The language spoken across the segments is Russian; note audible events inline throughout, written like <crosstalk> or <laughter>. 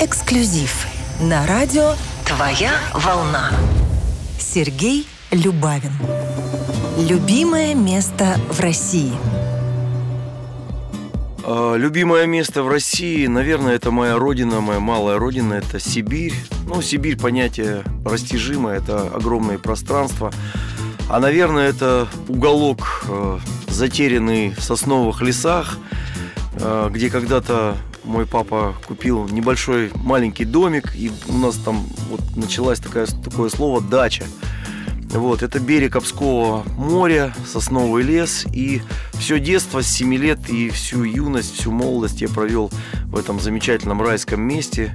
Эксклюзив на радио «Твоя волна». Сергей Любавин. Любимое место в России. А, Любимое место в России, наверное, это моя родина, моя малая родина, это Сибирь. Ну, Сибирь понятие растяжимое, это огромные пространства. А, наверное, это уголок, э, затерянный в сосновых лесах, э, где когда-то мой папа купил небольшой маленький домик, и у нас там вот началось такое, такое слово «дача». Вот, это берег Обского моря, сосновый лес. И все детство с 7 лет и всю юность, всю молодость я провел в этом замечательном райском месте,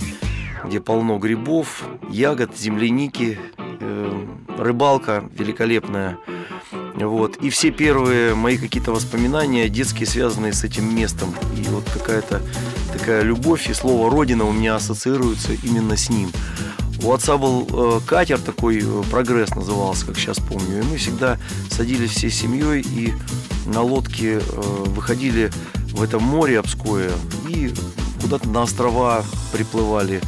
где полно грибов, ягод, земляники, э, рыбалка великолепная. Вот. И все первые мои какие-то воспоминания детские, связанные с этим местом. И вот какая-то такая любовь и слово «родина» у меня ассоциируется именно с ним. У отца был э, катер такой, э, прогресс назывался, как сейчас помню. И мы всегда садились всей семьей и на лодке э, выходили в это море Обское и куда-то на острова приплывали.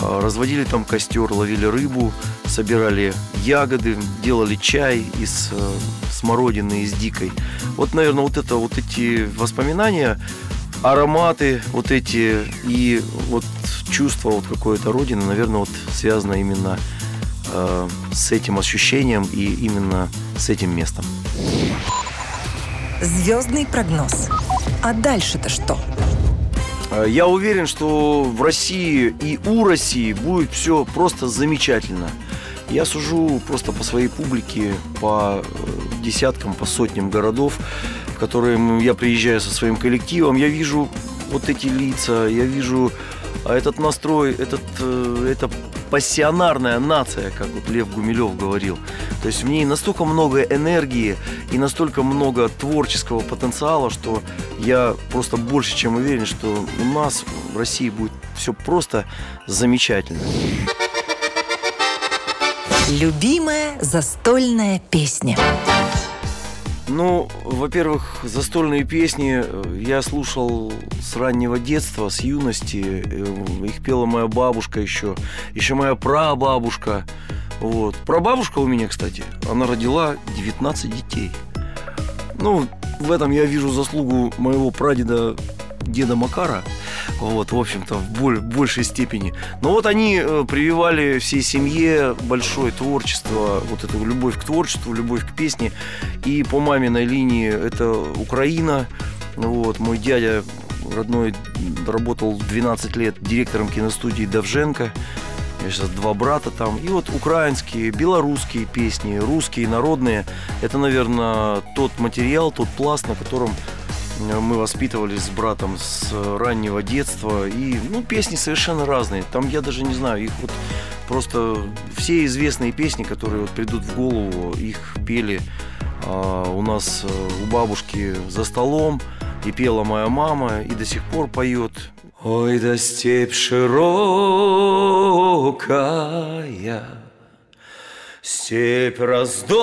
Разводили там костер, ловили рыбу, собирали ягоды, делали чай из смородины, из дикой. Вот, наверное, вот это вот эти воспоминания ароматы вот эти и вот чувство вот какой-то родины, наверное, вот связано именно э, с этим ощущением и именно с этим местом. Звездный прогноз. А дальше-то что? Э, я уверен, что в России и у России будет все просто замечательно. Я сужу просто по своей публике, по э, десяткам, по сотням городов, в которые я приезжаю со своим коллективом. Я вижу вот эти лица, я вижу а этот настрой, этот, э, это пассионарная нация, как вот Лев Гумилев говорил. То есть в ней настолько много энергии и настолько много творческого потенциала, что я просто больше чем уверен, что у нас в России будет все просто замечательно. Любимая застольная песня. Ну, во-первых, застольные песни э, я слушал с раннего детства, с юности. Э, их пела моя бабушка еще, еще моя прабабушка. Вот. Прабабушка у меня, кстати, она родила 19 детей. Ну, в этом я вижу заслугу моего прадеда деда Макара, вот, в общем-то, в боль, большей степени. Но вот они э, прививали всей семье большое творчество, вот эту любовь к творчеству, любовь к песне. И по маминой линии это Украина. Вот, мой дядя родной работал 12 лет директором киностудии Давженко. Я сейчас два брата там. И вот украинские, белорусские песни, русские, народные. Это, наверное, тот материал, тот пласт, на котором мы воспитывались с братом с раннего детства. И, ну, песни совершенно разные. Там я даже не знаю, их вот просто все известные песни, которые вот придут в голову, их пели а, у нас э, у бабушки за столом. И пела моя мама, и до сих пор поет. Ой, да степь широкая, Степь раздольная,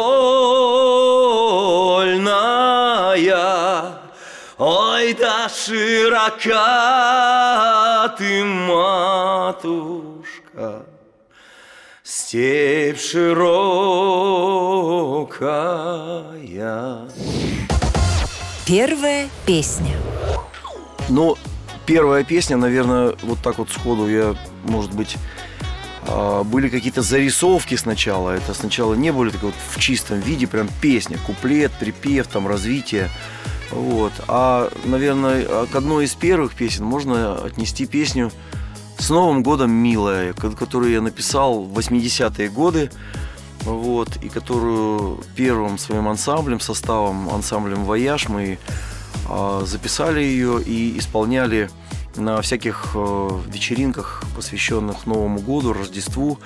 Ой, да широка ты, матушка, Степь широкая. Первая песня. Ну, первая песня, наверное, вот так вот сходу я, может быть, а, были какие-то зарисовки сначала. Это сначала не были так вот в чистом виде, прям песня, куплет, припев, там развитие. Вот. А, наверное, к одной из первых песен можно отнести песню «С Новым годом, милая», которую я написал в 80-е годы, вот, и которую первым своим ансамблем, составом, ансамблем «Вояж» мы э, записали ее и исполняли на всяких э, вечеринках, посвященных Новому году, Рождеству,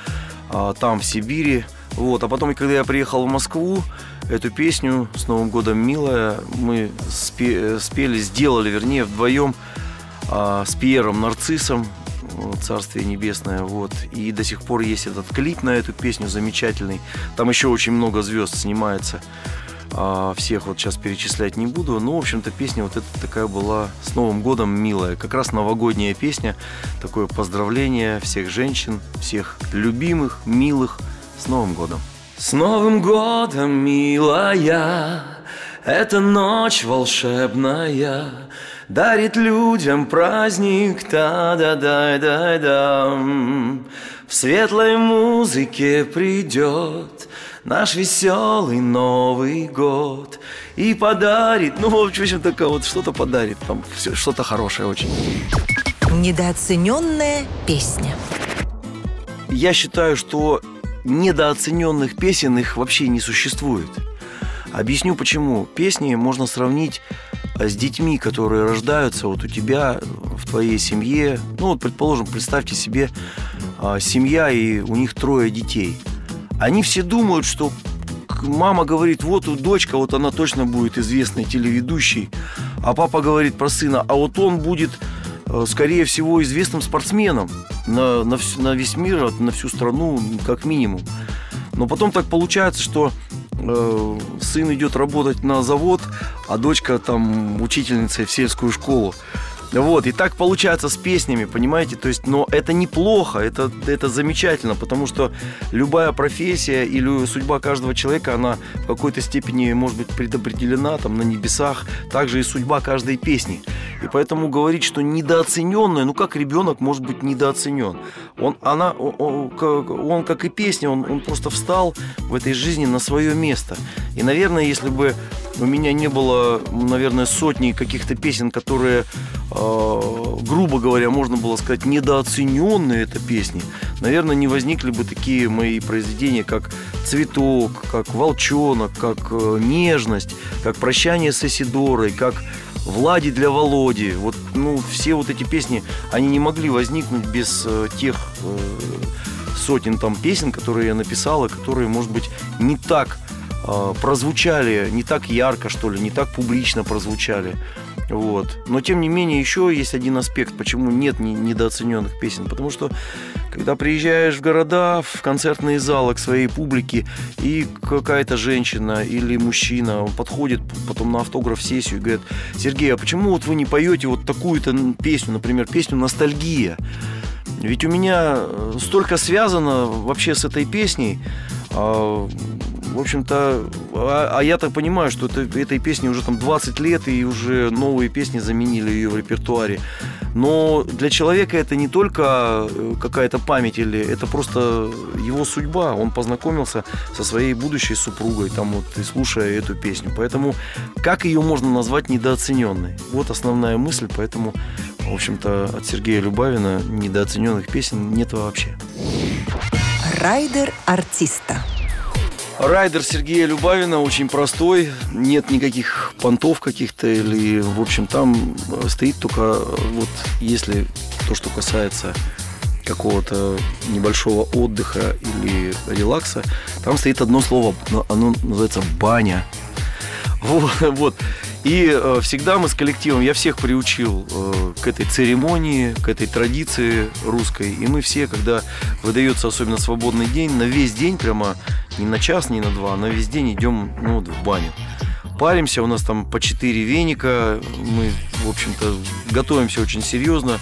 э, там, в Сибири. Вот. А потом, когда я приехал в Москву, эту песню «С Новым годом, милая» мы спе- спели, сделали, вернее, вдвоем э, с Пьером Нарциссом, Царствие Небесное, вот. И до сих пор есть этот клип на эту песню замечательный. Там еще очень много звезд снимается. А всех вот сейчас перечислять не буду. Ну, в общем-то, песня вот эта такая была с Новым годом милая. Как раз новогодняя песня. Такое поздравление всех женщин, всех любимых, милых с Новым годом. С Новым годом, милая, эта ночь волшебная Дарит людям праздник, та-да-да-да-да В светлой музыке придет наш веселый Новый год И подарит, ну, в общем, такое вот что-то подарит Там что-то хорошее очень. Недооцененная песня. Я считаю, что недооцененных песен их вообще не существует. Объясню почему. Песни можно сравнить э, с детьми, которые рождаются вот у тебя в твоей семье. Ну вот, предположим, представьте себе а, семья и у них трое детей. Они все думают, что мама говорит, вот у дочка, вот она точно будет известной телеведущей, а папа говорит про сына, а вот он будет Э, скорее всего, известным спортсменом на, на, на весь мир, на всю страну, как минимум. Но потом так получается, что э, сын идет работать на завод, а дочка там учительница в сельскую школу. Вот, и так получается с песнями, понимаете? То есть, но это неплохо, это, это замечательно, потому что любая профессия или судьба каждого человека, она в какой-то степени может быть предопределена там на небесах, также и судьба каждой песни. И поэтому говорить, что недооцененная, ну как ребенок может быть недооценен? Он, она, он, он как и песня, он, он просто встал в этой жизни на свое место. И, наверное, если бы у меня не было, наверное, сотни каких-то песен, которые, э, грубо говоря, можно было сказать, недооцененные это песни, наверное, не возникли бы такие мои произведения, как «Цветок», как «Волчонок», как э, «Нежность», как «Прощание с Эсидорой», как Влади для Володи. Вот, ну, все вот эти песни, они не могли возникнуть без э, тех э, сотен там песен, которые я написал, и которые, может быть, не так прозвучали, не так ярко, что ли, не так публично прозвучали. Вот. Но тем не менее, еще есть один аспект, почему нет недооцененных песен. Потому что когда приезжаешь в города, в концертные залы к своей публике, и какая-то женщина или мужчина, подходит потом на автограф-сессию и говорит, Сергей, а почему вот вы не поете вот такую-то песню, например, песню «Ностальгия»? Ведь у меня э, столько связано вообще с этой песней. В общем-то, а, а я так понимаю, что это, этой песне уже там 20 лет, и уже новые песни заменили ее в репертуаре. Но для человека это не только э, какая-то память, или это просто его судьба. Он познакомился со своей будущей супругой, там вот, и слушая эту песню. Поэтому как ее можно назвать недооцененной? Вот основная мысль, поэтому, в общем-то, от Сергея Любавина недооцененных песен нет вообще. Райдер артиста. Райдер Сергея Любавина очень простой, нет никаких понтов каких-то или, в общем, там стоит только вот если то, что касается какого-то небольшого отдыха или релакса, там стоит одно слово, оно называется баня. <laughs> Вот, вот. И э, всегда мы с коллективом, я всех приучил э, к этой церемонии, к этой традиции русской. И мы все, когда выдается особенно свободный день, на весь день прямо, не на час, не на два, а на весь день идем ну, вот, в баню. Паримся, у нас там по четыре веника, мы, в общем-то, готовимся очень серьезно.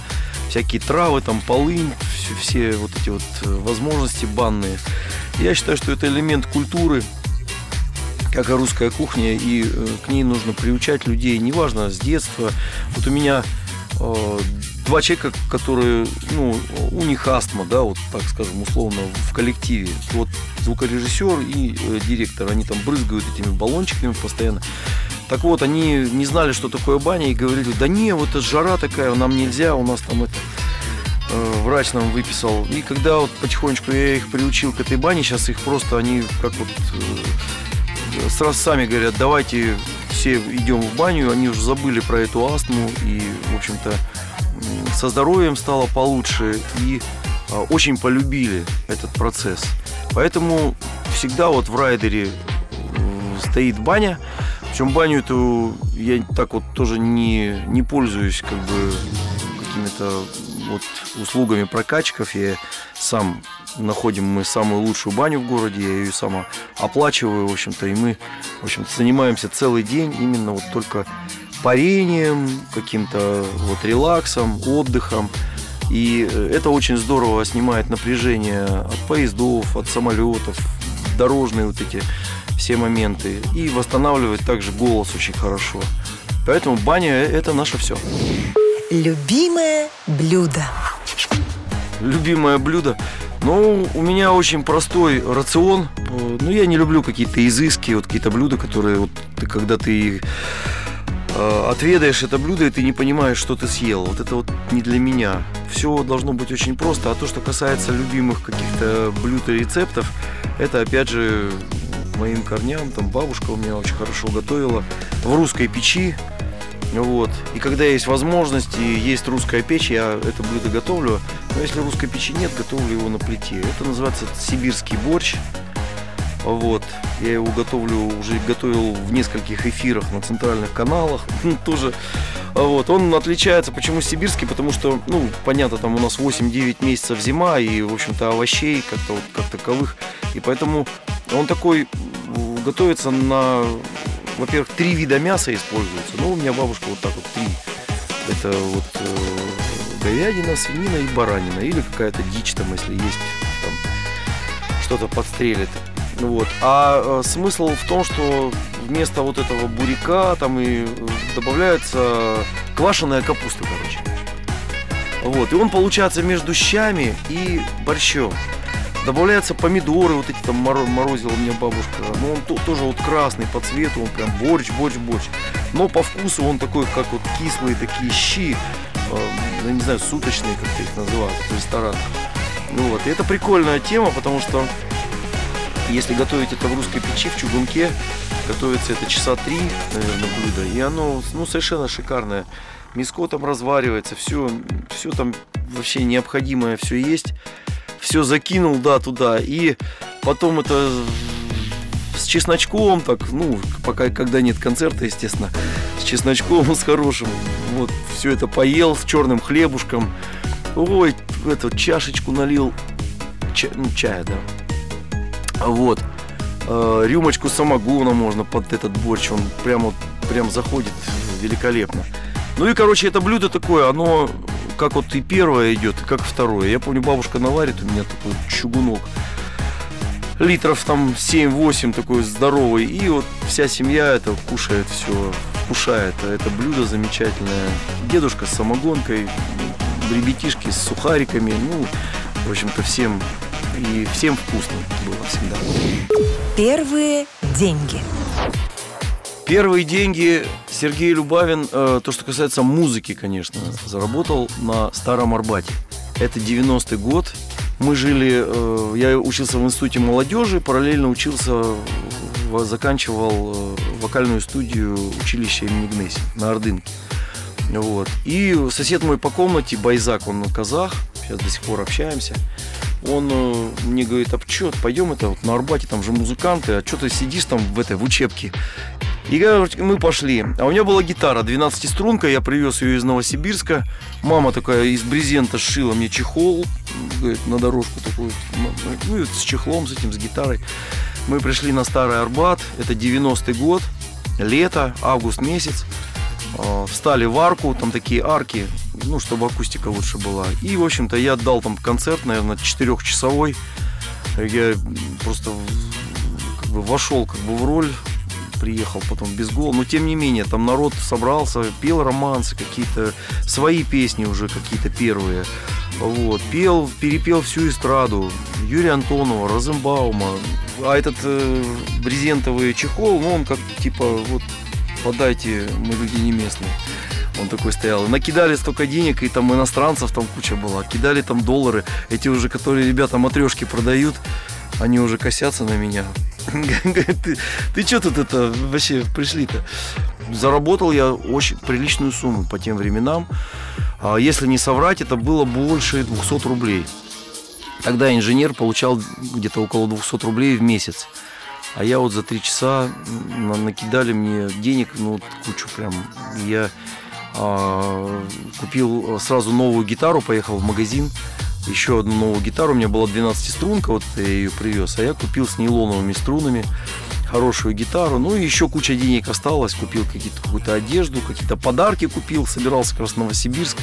Всякие травы, там полынь, все, все вот эти вот э, возможности банные. Я считаю, что это элемент культуры, как и русская кухня, и э, к ней нужно приучать людей, неважно, с детства. Вот у меня э, два человека, которые, ну, у них астма, да, вот так скажем, условно, в коллективе. Вот звукорежиссер и э, директор, они там брызгают этими баллончиками постоянно. Так вот, они не знали, что такое баня, и говорили, да не, вот это жара такая, нам нельзя, у нас там это врач нам выписал. И когда вот потихонечку я их приучил к этой бане, сейчас их просто, они как вот сразу сами говорят, давайте все идем в баню, они уже забыли про эту астму и, в общем-то, со здоровьем стало получше и а, очень полюбили этот процесс. Поэтому всегда вот в райдере стоит баня. Причем баню эту я так вот тоже не, не пользуюсь как бы какими-то вот услугами прокачков. Я сам находим мы самую лучшую баню в городе, я ее сама оплачиваю, в общем-то, и мы, в общем-то, занимаемся целый день именно вот только парением, каким-то вот релаксом, отдыхом. И э, это очень здорово снимает напряжение от поездов, от самолетов, дорожные вот эти все моменты. И восстанавливает также голос очень хорошо. Поэтому баня – это наше все. Любимое блюдо. Любимое блюдо? Ну, у меня очень простой рацион. Ну, я не люблю какие-то изыски, вот какие-то блюда, которые вот ты, когда ты э, отведаешь это блюдо, и ты не понимаешь, что ты съел. Вот это вот не для меня. Все должно быть очень просто. А то, что касается любимых каких-то блюд и рецептов, это опять же моим корням. Там бабушка у меня очень хорошо готовила в русской печи. Вот. И когда есть возможность и есть русская печь, я это блюдо готовлю. Но если русской печи нет, готовлю его на плите. Это называется сибирский борщ. Вот. Я его готовлю, уже готовил в нескольких эфирах на центральных каналах. <laughs> Тоже. Вот. Он отличается. Почему сибирский? Потому что, ну, понятно, там у нас 8-9 месяцев зима, и, в общем-то, овощей как-то вот, как таковых. И поэтому он такой готовится на во-первых, три вида мяса используются. Ну, у меня бабушка вот так вот три. Это вот э, говядина, свинина и баранина. Или какая-то дичь там, если есть там что-то подстрелит. Вот. А э, смысл в том, что вместо вот этого буряка там и э, добавляется квашеная капуста, короче. Вот. И он получается между щами и борщом. Добавляются помидоры, вот эти там морозила мне бабушка. Но он тоже вот красный по цвету, он прям борщ, борщ, борщ. Но по вкусу он такой, как вот кислые такие щи, э, я не знаю, суточные, как их называют в ресторанах. Ну вот, и это прикольная тема, потому что если готовить это в русской печи, в чугунке, готовится это часа три, наверное, блюдо, и оно, ну, совершенно шикарное. Миско там разваривается, все, все там вообще необходимое, все есть все закинул, да, туда. И потом это с чесночком, так, ну, пока, когда нет концерта, естественно, с чесночком, <laughs> с хорошим. Вот, все это поел с черным хлебушком. Ой, эту чашечку налил ча, ну, чая, да. Вот. Э, рюмочку самогона можно под этот борщ, он прямо, прям заходит великолепно. Ну и, короче, это блюдо такое, оно как вот и первое идет, и как второе. Я помню, бабушка наварит у меня такой чугунок. Литров там 7-8 такой здоровый. И вот вся семья это кушает все, вкушает. Это блюдо замечательное. Дедушка с самогонкой, ребятишки с сухариками. Ну, в общем-то, всем и всем вкусно было всегда. Первые деньги. Первые деньги Сергей Любавин, э, то, что касается музыки, конечно, заработал на Старом Арбате. Это 90-й год. Мы жили, э, я учился в институте молодежи, параллельно учился, заканчивал э, вокальную студию училища имени Гнеси на Ордынке. Вот. И сосед мой по комнате, Байзак, он казах, сейчас до сих пор общаемся. Он мне говорит, а что, пойдем это вот на Арбате, там же музыканты, а что ты сидишь там в этой в учебке? И мы пошли. А у меня была гитара 12-струнка, я привез ее из Новосибирска. Мама такая из брезента сшила мне чехол, говорит, на дорожку такую, ну, с чехлом, с этим, с гитарой. Мы пришли на Старый Арбат, это 90-й год, лето, август месяц. А, встали в арку, там такие арки, ну, чтобы акустика лучше была. И, в общем-то, я отдал там концерт, наверное, четырехчасовой. Я просто как бы вошел как бы в роль приехал потом без гола, но тем не менее, там народ собрался, пел романсы, какие-то свои песни уже какие-то первые. Вот, пел, перепел всю эстраду Юрия Антонова, Розенбаума. А этот э, брезентовый чехол, ну он как типа вот подайте, мы люди не местные. Он такой стоял. Накидали столько денег, и там иностранцев там куча была. Кидали там доллары. Эти уже, которые ребята матрешки продают, они уже косятся на меня. <laughs> ты, ты что тут это вообще пришли-то? Заработал я очень приличную сумму по тем временам. А если не соврать, это было больше 200 рублей. Тогда инженер получал где-то около 200 рублей в месяц. А я вот за три часа накидали мне денег, ну, кучу прям. Я а, купил сразу новую гитару, поехал в магазин, еще одну новую гитару. У меня была 12-струнка, вот я ее привез, а я купил с нейлоновыми струнами хорошую гитару. Ну и еще куча денег осталось. Купил какие-то, какую-то одежду, какие-то подарки купил. Собирался как раз в Новосибирск.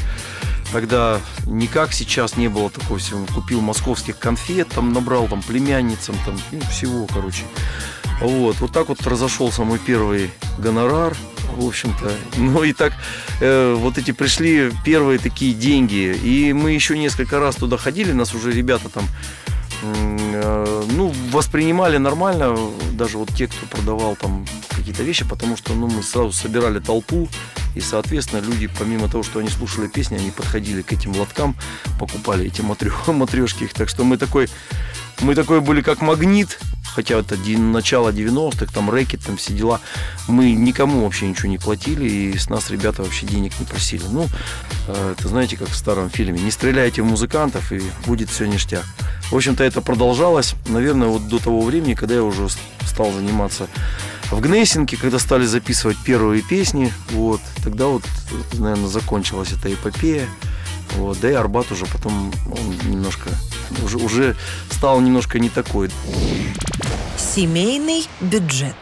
Тогда никак сейчас не было такого всего. Купил московских конфет, там набрал там племянницам, там ну, всего, короче. Вот, вот так вот разошелся мой первый гонорар, в общем-то. <laughs> Ну и так э, вот эти пришли первые такие деньги. И мы еще несколько раз туда ходили, нас уже ребята там Э, ну, воспринимали нормально, даже вот те, кто продавал там какие-то вещи, потому что ну, мы сразу собирали толпу, и, соответственно, люди, помимо того, что они слушали песни, они подходили к этим лоткам, покупали эти <laughs> матрешки. Так что мы такой, мы такой были как магнит, хотя это начало 90-х, там рэкет, там все дела. Мы никому вообще ничего не платили, и с нас ребята вообще денег не просили. Ну, э, это знаете, как в старом фильме, не стреляйте в музыкантов, и будет все ништяк. В общем-то, это продолжалось, наверное, вот до того времени, когда я уже стал заниматься в Гнессинге, когда стали записывать первые песни, вот, тогда вот, наверное, закончилась эта эпопея. Вот, да и Арбат уже потом он немножко уже, уже стал немножко не такой. Семейный бюджет.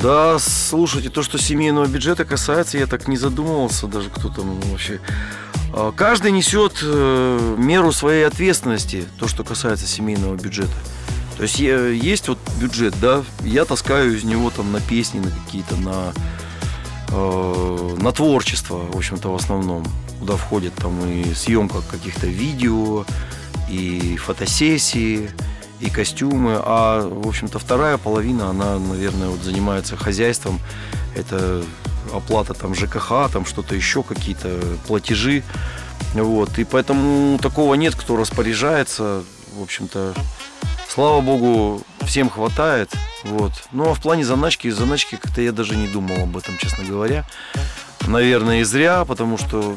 Да, слушайте, то, что семейного бюджета касается, я так не задумывался даже, кто там вообще а, каждый несет э, меру своей ответственности, то, что касается семейного бюджета. То есть есть вот бюджет, да, я таскаю из него там на песни, на какие-то, на, на творчество, в общем-то, в основном, куда входит там и съемка каких-то видео, и фотосессии, и костюмы. А, в общем-то, вторая половина, она, наверное, вот занимается хозяйством. Это оплата там ЖКХ, там что-то еще, какие-то платежи. Вот. И поэтому такого нет, кто распоряжается. В общем-то, слава богу, всем хватает. Вот. Ну а в плане заначки, заначки как-то я даже не думал об этом, честно говоря. Наверное, и зря, потому что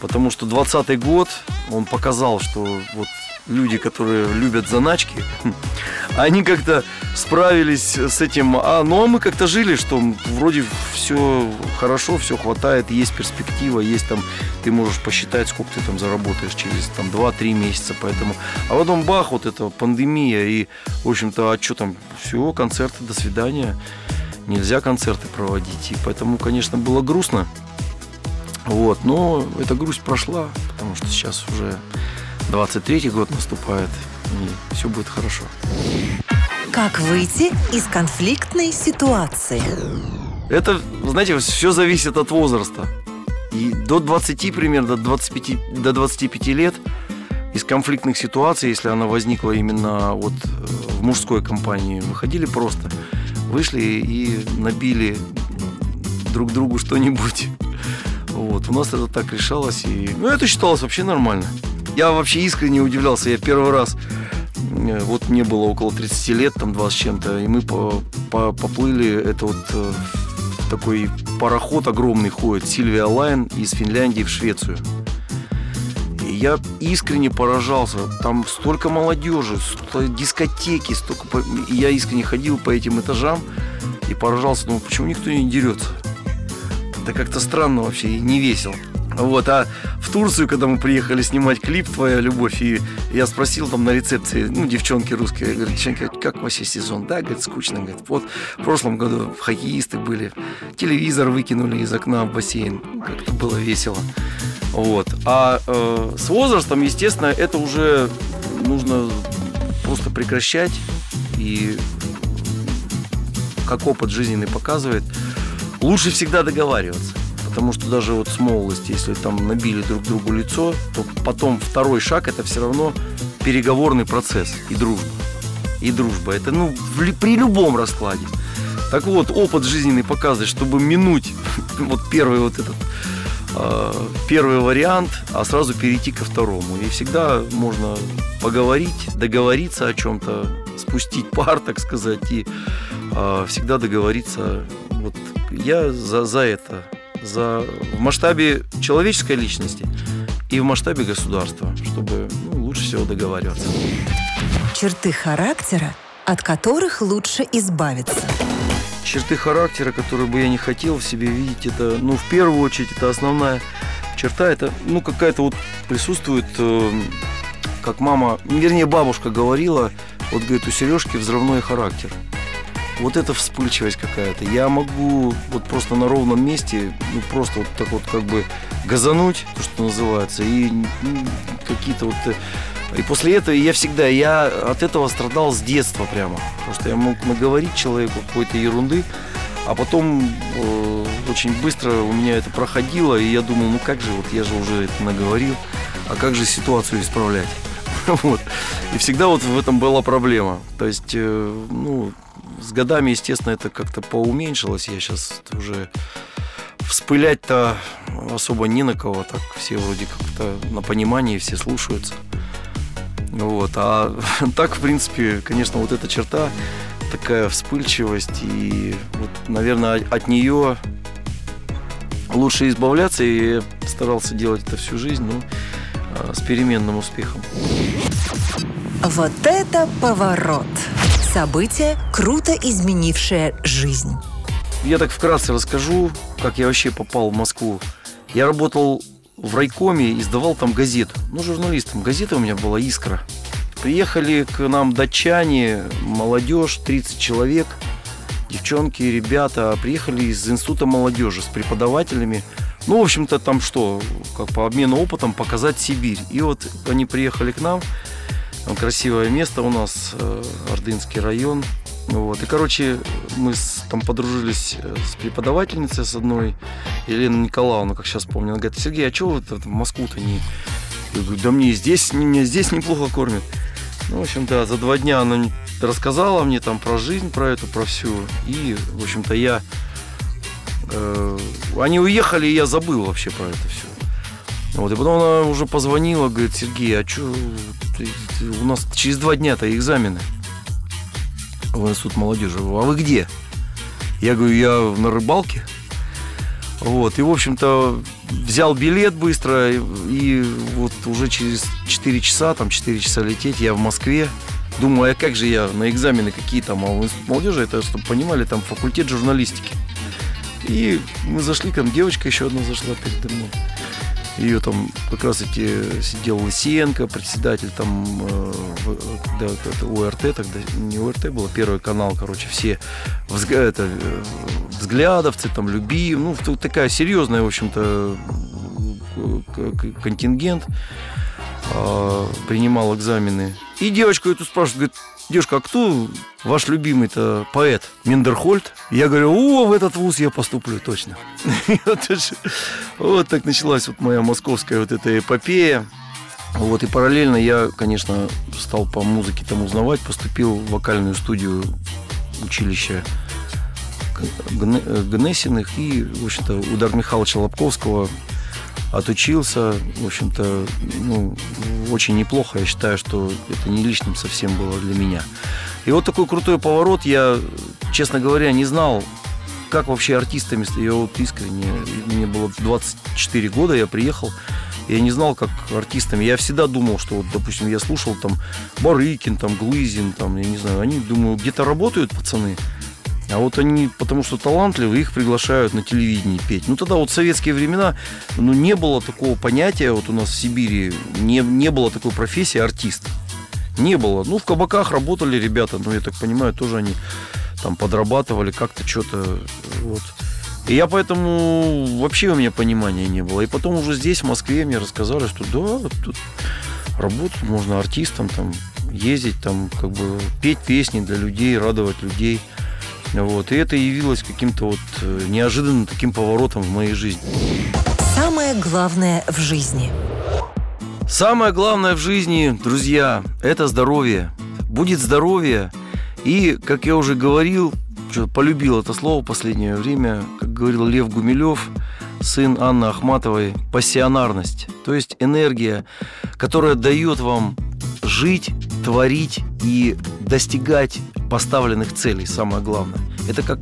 потому что 20 год, он показал, что вот люди, которые любят заначки, <laughs> они как-то справились с этим. А, ну а мы как-то жили, что вроде все хорошо, все хватает, есть перспектива, есть там, ты можешь посчитать, сколько ты там заработаешь через там 2-3 месяца, поэтому. А потом бах, вот эта пандемия, и, в общем-то, а что там, все, концерты, до свидания. Нельзя концерты проводить, и поэтому, конечно, было грустно. Вот, но эта грусть прошла, потому что сейчас уже 23-й год наступает, и все будет хорошо. Как выйти из конфликтной ситуации? Это, знаете, все зависит от возраста. И до 20 примерно, до 25, до 25 лет из конфликтных ситуаций, если она возникла именно вот э, в мужской компании, выходили просто. Вышли и набили друг другу что-нибудь. Вот. У нас это так решалось. И... Ну, это считалось вообще нормально. Я вообще искренне удивлялся. Я первый раз, э, вот мне было около 30 лет, там 20 с чем-то, и мы по, по, поплыли, это вот э, такой пароход огромный ходит, Сильвия Лайн из Финляндии в Швецию. И я искренне поражался. Там столько молодежи, столько дискотеки, столько... И я искренне ходил по этим этажам и поражался, ну почему никто не дерется? Это как-то странно вообще и не весело. Вот, а в Турцию, когда мы приехали снимать клип «Твоя любовь», и я спросил там на рецепции, ну, девчонки русские, я говорю, девчонки, как у вас есть сезон? Да, говорит, скучно, говорит, вот в прошлом году хоккеисты были, телевизор выкинули из окна в бассейн, как-то было весело. Вот. А э, с возрастом, естественно, это уже нужно просто прекращать, и как опыт жизненный показывает, лучше всегда договариваться. Потому что даже вот с молодости, если там набили друг другу лицо, то потом второй шаг это все равно переговорный процесс и дружба. И дружба. Это ну в, при любом раскладе. Так вот, опыт жизненный показывает, чтобы минуть <laughs> вот первый вот этот э, первый вариант, а сразу перейти ко второму. И всегда можно поговорить, договориться о чем-то, спустить пар, так сказать, и э, всегда договориться. Вот я за, за это за, в масштабе человеческой личности и в масштабе государства, чтобы ну, лучше всего договариваться. Черты характера, от которых лучше избавиться. Черты характера, которые бы я не хотел в себе видеть, это, ну, в первую очередь, это основная черта это, ну, какая-то вот присутствует, э, как мама, вернее, бабушка говорила, вот, говорит, у Сережки взрывной характер. Вот это вспыльчивость какая-то. Я могу вот просто на ровном месте, ну, просто вот так вот как бы газануть, то, что называется, и ну, какие-то вот... Э, и после этого я всегда, я от этого страдал с детства прямо. Потому что я мог наговорить человеку какой-то ерунды, а потом э, очень быстро у меня это проходило, и я думал, ну как же, вот я же уже это наговорил, а как же ситуацию исправлять? <laughs> Вот. И всегда вот в этом была проблема. То есть, э, ну, с годами, естественно, это как-то поуменьшилось. Я сейчас уже вспылять-то особо не на кого. Так все вроде как-то на понимании, все слушаются. Вот. А <laughs> так, в принципе, конечно, вот эта черта такая вспыльчивость, и вот, наверное, от нее лучше избавляться, и старался делать это всю жизнь, ну, а, с переменным успехом. Вот это поворот! Событие, круто изменившее жизнь. Я так вкратце расскажу, как я вообще попал в Москву. Я работал в райкоме, издавал там газету. Ну, журналистом. Газета у меня была «Искра». Приехали к нам датчане, молодежь, 30 человек, девчонки, ребята. Приехали из Института молодежи с преподавателями. Ну, в общем-то, там что, как по обмену опытом показать Сибирь. И вот они приехали к нам. Красивое место у нас, э, Ордынский район. Вот. И, короче, мы с, там подружились э, с преподавательницей с одной, Еленой Николаевной, как сейчас помню. Она говорит, Сергей, а чего вы в Москву-то не... Я говорю, да мне здесь, меня здесь неплохо кормят. Ну, в общем, да, за два дня она рассказала мне там про жизнь, про эту, про всю. И, в общем-то, я... Э, они уехали, и я забыл вообще про это все. Вот, и потом она уже позвонила, говорит, Сергей, а что, у нас через два дня-то экзамены в институт молодежи. А вы где? Я говорю, я на рыбалке. Вот, и, в общем-то, взял билет быстро, и вот уже через 4 часа, там 4 часа лететь, я в Москве. Думаю, а как же я на экзамены какие там, а в институт молодежи, это, чтобы понимали, там факультет журналистики. И мы зашли, там девочка еще одна зашла передо мной. Ее там как раз эти сидел Лысенко, председатель там, э, да, это УРТ тогда, не УРТ было, первый канал, короче, все взгляд, это, э, взглядовцы, там, люби, ну, такая серьезная, в общем-то, контингент э, принимал экзамены. И девочку эту спрашивает, говорит, девушка, а кто ваш любимый-то поэт? Миндерхольд? Я говорю, о, в этот вуз я поступлю точно. <laughs> Вот так началась вот моя московская вот эта эпопея. Вот, и параллельно я, конечно, стал по музыке там узнавать, поступил в вокальную студию училища Гнесиных и, в общем-то, у Дар Михайловича Лобковского отучился, в общем-то, ну, очень неплохо. Я считаю, что это не лишним совсем было для меня. И вот такой крутой поворот. Я, честно говоря, не знал, как вообще артистами, я вот искренне, мне было 24 года, я приехал, я не знал, как артистами. Я всегда думал, что вот, допустим, я слушал там Барыкин, там Глызин, там, я не знаю, они, думаю, где-то работают пацаны, а вот они, потому что талантливые, их приглашают на телевидении петь. Ну, тогда вот в советские времена, ну, не было такого понятия, вот у нас в Сибири, не, не было такой профессии артист. Не было. Ну, в кабаках работали ребята, ну, я так понимаю, тоже они там подрабатывали как-то что-то, вот. И я поэтому вообще у меня понимания не было. И потом уже здесь, в Москве, мне рассказали, что да, тут работать можно артистом, там, ездить, там, как бы петь песни для людей, радовать людей – вот. И это явилось каким-то вот э, неожиданным таким поворотом в моей жизни. Самое главное в жизни. Самое главное в жизни, друзья, это здоровье. Будет здоровье. И, как я уже говорил, полюбил это слово в последнее время, как говорил Лев Гумилев, сын Анны Ахматовой, пассионарность. То есть энергия, которая дает вам жить, творить и достигать поставленных целей, самое главное. Это как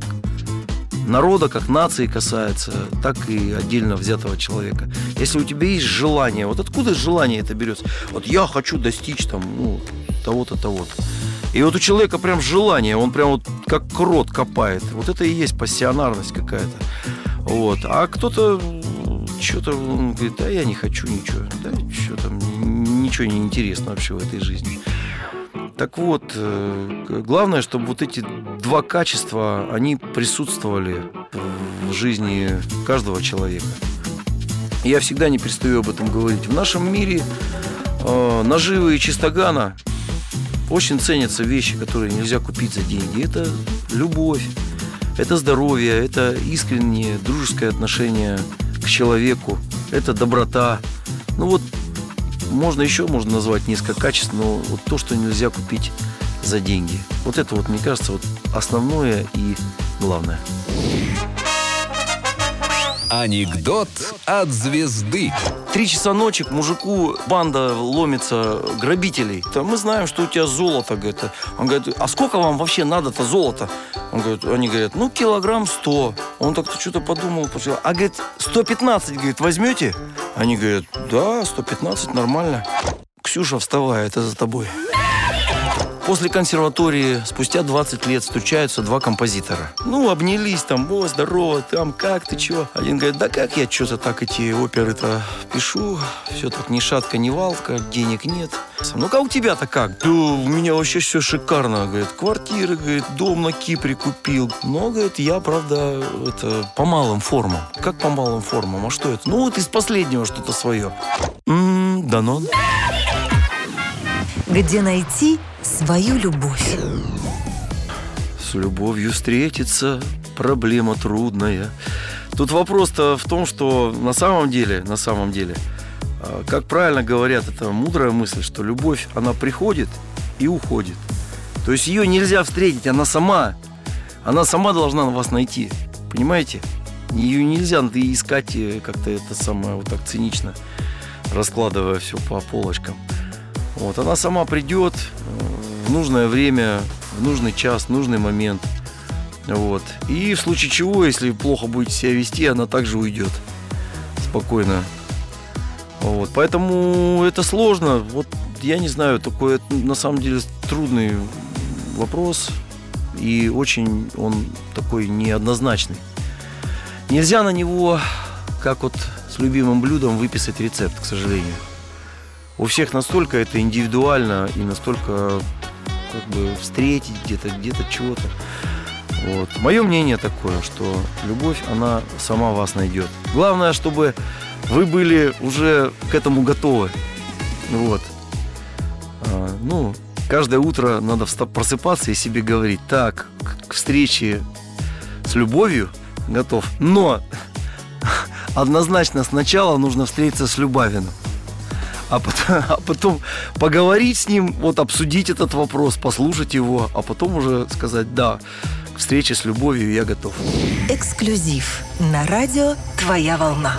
народа, как нации касается, так и отдельно взятого человека. Если у тебя есть желание, вот откуда желание это берется? Вот я хочу достичь там, ну, того-то, того-то. И вот у человека прям желание, он прям вот как крот копает. Вот это и есть пассионарность какая-то. Вот. А кто-то что-то говорит, да я не хочу ничего, да что там, ничего не интересно вообще в этой жизни. Так вот, э, главное, чтобы вот эти два качества, они присутствовали в жизни каждого человека. Я всегда не перестаю об этом говорить. В нашем мире э, наживы и чистогана очень ценятся вещи, которые нельзя купить за деньги. Это любовь, это здоровье, это искреннее дружеское отношение к человеку, это доброта. Ну вот можно еще можно назвать несколько качеств, но вот то, что нельзя купить за деньги. Вот это вот, мне кажется, вот основное и главное. Анекдот от звезды. Три часа ночи к мужику банда ломится грабителей. Там мы знаем, что у тебя золото, говорит. Он говорит, а сколько вам вообще надо-то золота? Он говорит, они говорят, ну, килограмм сто. Он так-то что-то подумал, пошел. А говорит, 115, говорит, возьмете? Они говорят, да, 115, нормально. Ксюша, вставай, это за тобой. После консерватории спустя 20 лет встречаются два композитора. Ну, обнялись там, о, здорово, там, как ты, чё? Один говорит, да как я что-то так эти оперы-то пишу, все так ни шатка, ни валка, денег нет. Ну, как у тебя-то как? Да у меня вообще все шикарно, говорит, квартиры, говорит, дом на Кипре купил. Но, говорит, я, правда, это по малым формам. Как по малым формам? А что это? Ну, вот из последнего что-то свое. М-м, Данон. Где найти свою любовь? С любовью встретиться проблема трудная. Тут вопрос-то в том, что на самом деле, на самом деле, а, как правильно говорят, это мудрая мысль, что любовь, она приходит и уходит. То есть ее нельзя встретить, она сама, она сама должна вас найти. Понимаете? Ее нельзя искать э, как-то это самое вот так цинично, раскладывая все по полочкам. Вот, она сама придет э, в нужное время, в нужный час, в нужный момент. Вот. И в случае чего, если плохо будете себя вести, она также уйдет. Спокойно. Вот. Поэтому это сложно. Вот я не знаю, такой на самом деле трудный вопрос. И очень он такой неоднозначный. Нельзя на него, как вот с любимым блюдом, выписать рецепт, к сожалению у всех настолько это индивидуально и настолько как бы встретить где-то, где-то чего-то. Вот. Мое мнение такое, что любовь, она сама вас найдет. Главное, чтобы вы были уже к этому готовы. Вот. А, ну, каждое утро надо просыпаться и себе говорить, так, к встрече с любовью готов. Но <laughs> однозначно сначала нужно встретиться с Любавиным а потом, <laughs> а потом поговорить с ним, вот обсудить этот вопрос, послушать его, а потом уже сказать «да, к встрече с любовью я готов». Эксклюзив на радио «Твоя волна».